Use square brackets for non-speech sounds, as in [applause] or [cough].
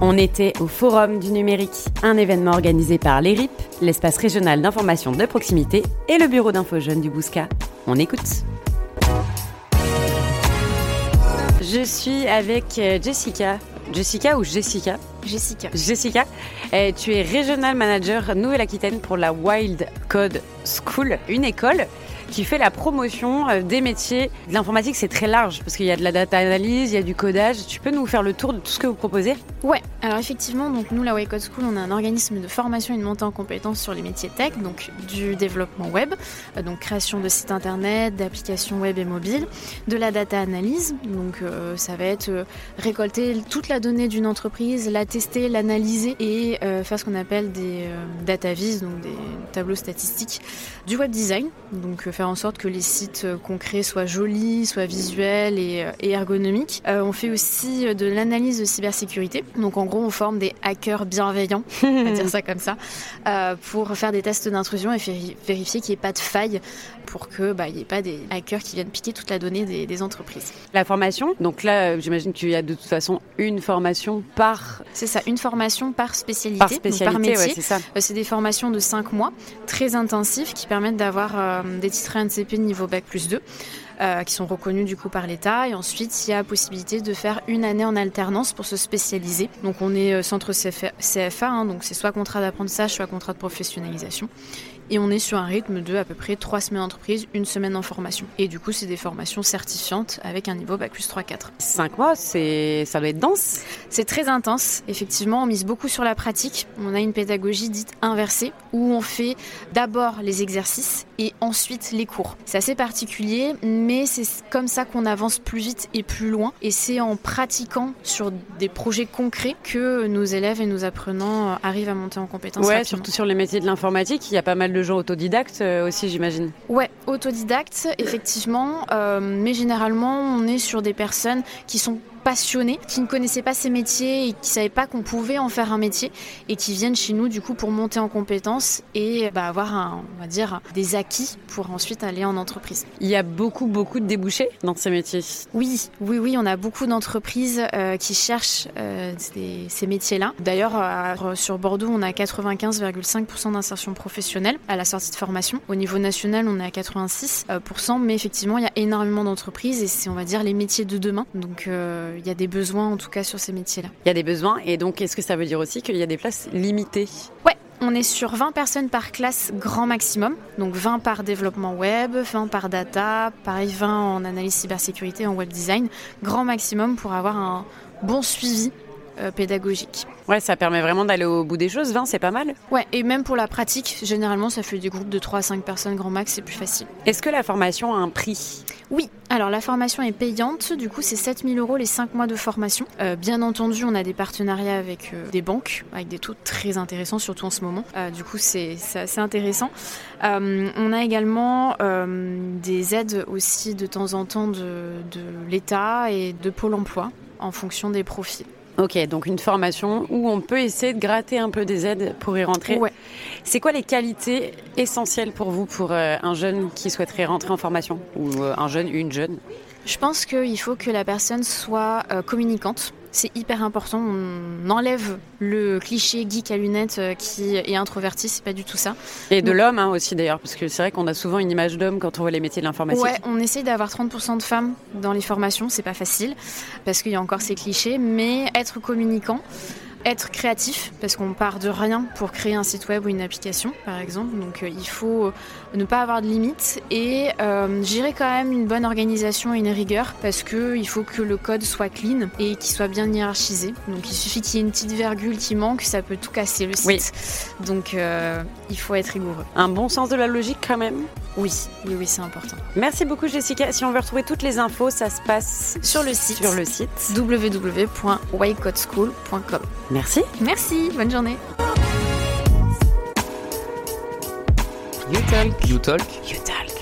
On était au Forum du numérique, un événement organisé par l'ERIP, l'espace régional d'information de proximité, et le bureau d'info jeunes du Bousca. On écoute. Je suis avec euh, Jessica. Jessica ou Jessica? Jessica. Jessica, euh, tu es Regional Manager Nouvelle-Aquitaine pour la Wild Code School, une école qui fait la promotion euh, des métiers l'informatique. C'est très large parce qu'il y a de la data analyse, il y a du codage. Tu peux nous faire le tour de tout ce que vous proposez? Ouais, alors effectivement, donc nous, la Way Code School, on a un organisme de formation et de montée en compétences sur les métiers tech, donc du développement web, euh, donc création de sites internet, d'applications web et mobiles, de la data analyse, donc euh, ça va être récolter toute la donnée d'une entreprise, la tester, l'analyser et faire ce qu'on appelle des data vis, donc des tableaux statistiques, du web design, donc faire en sorte que les sites qu'on crée soient jolis, soient visuels et, euh, ergonomiques. Euh, on fait aussi de l'analyse de cybersécurité. Donc en gros, on forme des hackers bienveillants, [laughs] on va dire ça comme ça, euh, pour faire des tests d'intrusion et vérifier qu'il n'y ait pas de faille pour que bah, n'y ait pas des hackers qui viennent piquer toute la donnée des, entreprises. La formation, donc là, j'imagine qu'il y a de toute façon une formation par. C'est ça, une formation par spécialité, par, spécialité, métier. c'est ça. c'est des formations de 5 mois, très intensives, qui permettent d'avoir des titres NCP niveau Bac plus 2. Euh, qui sont reconnus du coup par l'État. Et ensuite, il y a possibilité de faire une année en alternance pour se spécialiser. Donc on est euh, centre CFA, hein, donc c'est soit contrat d'apprentissage, soit contrat de professionnalisation. Et on est sur un rythme de à peu près 3 semaines d'entreprise, une semaine en formation. Et du coup, c'est des formations certifiantes avec un niveau Bac plus 3-4. 5 mois, ça doit être dense C'est très intense. Effectivement, on mise beaucoup sur la pratique. On a une pédagogie dite inversée où on fait d'abord les exercices et ensuite les cours. C'est assez particulier, mais c'est comme ça qu'on avance plus vite et plus loin. Et c'est en pratiquant sur des projets concrets que nos élèves et nos apprenants arrivent à monter en compétences. Ouais, surtout sur les métiers de l'informatique, il y a pas mal de gens autodidactes euh, aussi, j'imagine. Ouais, autodidactes, effectivement. Euh, mais généralement, on est sur des personnes qui sont passionnés, qui ne connaissaient pas ces métiers et qui ne savaient pas qu'on pouvait en faire un métier et qui viennent chez nous du coup pour monter en compétences et bah, avoir un, on va dire des acquis pour ensuite aller en entreprise. Il y a beaucoup beaucoup de débouchés dans ces métiers. Oui, oui, oui, on a beaucoup d'entreprises euh, qui cherchent euh, ces, métiers-là. D'ailleurs, euh, sur Bordeaux, on a 95,5% d'insertion professionnelle à la sortie de formation. Au niveau national, on est à 86%, mais effectivement, il y a énormément d'entreprises et c'est, on va dire, les métiers de demain. Donc, il y a des besoins en tout cas sur ces métiers-là. Il y a des besoins et donc est-ce que ça veut dire aussi qu'il y a des places limitées? Ouais, on est sur 20 personnes par classe grand maximum, donc 20 par développement web, 20 par data, pareil 20 en analyse cybersécurité, en web design, grand maximum pour avoir un bon suivi euh, pédagogique. Ouais, ça permet vraiment d'aller au bout des choses. 20, c'est pas mal. Ouais, et même pour la pratique, généralement, ça fait des groupes de 3 à 5 personnes grand max, c'est plus facile. Est-ce que la formation a un prix? Oui, alors la formation est payante, du coup c'est 7000 euros les 5 mois de formation. Euh, bien entendu, on a des partenariats avec euh, des banques, avec des taux très intéressants, surtout en ce moment. du coup, c'est assez intéressant. on a également des aides aussi de temps en temps de, de l'État et de Pôle emploi en fonction des profils. Ok, donc une formation où on peut essayer de gratter un peu des aides pour y rentrer. Ouais. C'est quoi les qualités essentielles pour vous, pour euh, un jeune qui souhaiterait rentrer en formation? Ou euh, un jeune, une jeune? Je pense qu'il faut que la personne soit euh, communicante c'est hyper important. On enlève le cliché geek à lunettes euh, qui est introverti, c'est pas du tout ça. Et de l'homme hein, aussi d'ailleurs, parce que c'est vrai qu'on a souvent une image d'homme quand on voit les métiers de l'informatique. Ouais, on essaye d'avoir 30% de femmes dans les formations, c'est pas facile, parce qu'il y a encore ces clichés, mais être communicant, être créatif parce qu'on part de rien pour créer un site web ou une application par exemple. Donc euh, il faut euh, ne pas avoir de limites et euh, gérer quand même une bonne organisation et une rigueur parce que il faut que le code soit clean et qu'il soit bien hiérarchisé. Donc il suffit qu'il y ait une petite virgule qui manque ça peut tout casser le site. Donc il faut être rigoureux. Un bon sens de la logique quand même? Oui. Oui oui c'est important. Merci beaucoup Jessica. Si on veut retrouver toutes les infos ça se passe sur le site sur le site. www.waycodeschool.com Merci. Merci, bonne journée. You talk. You talk. You talk.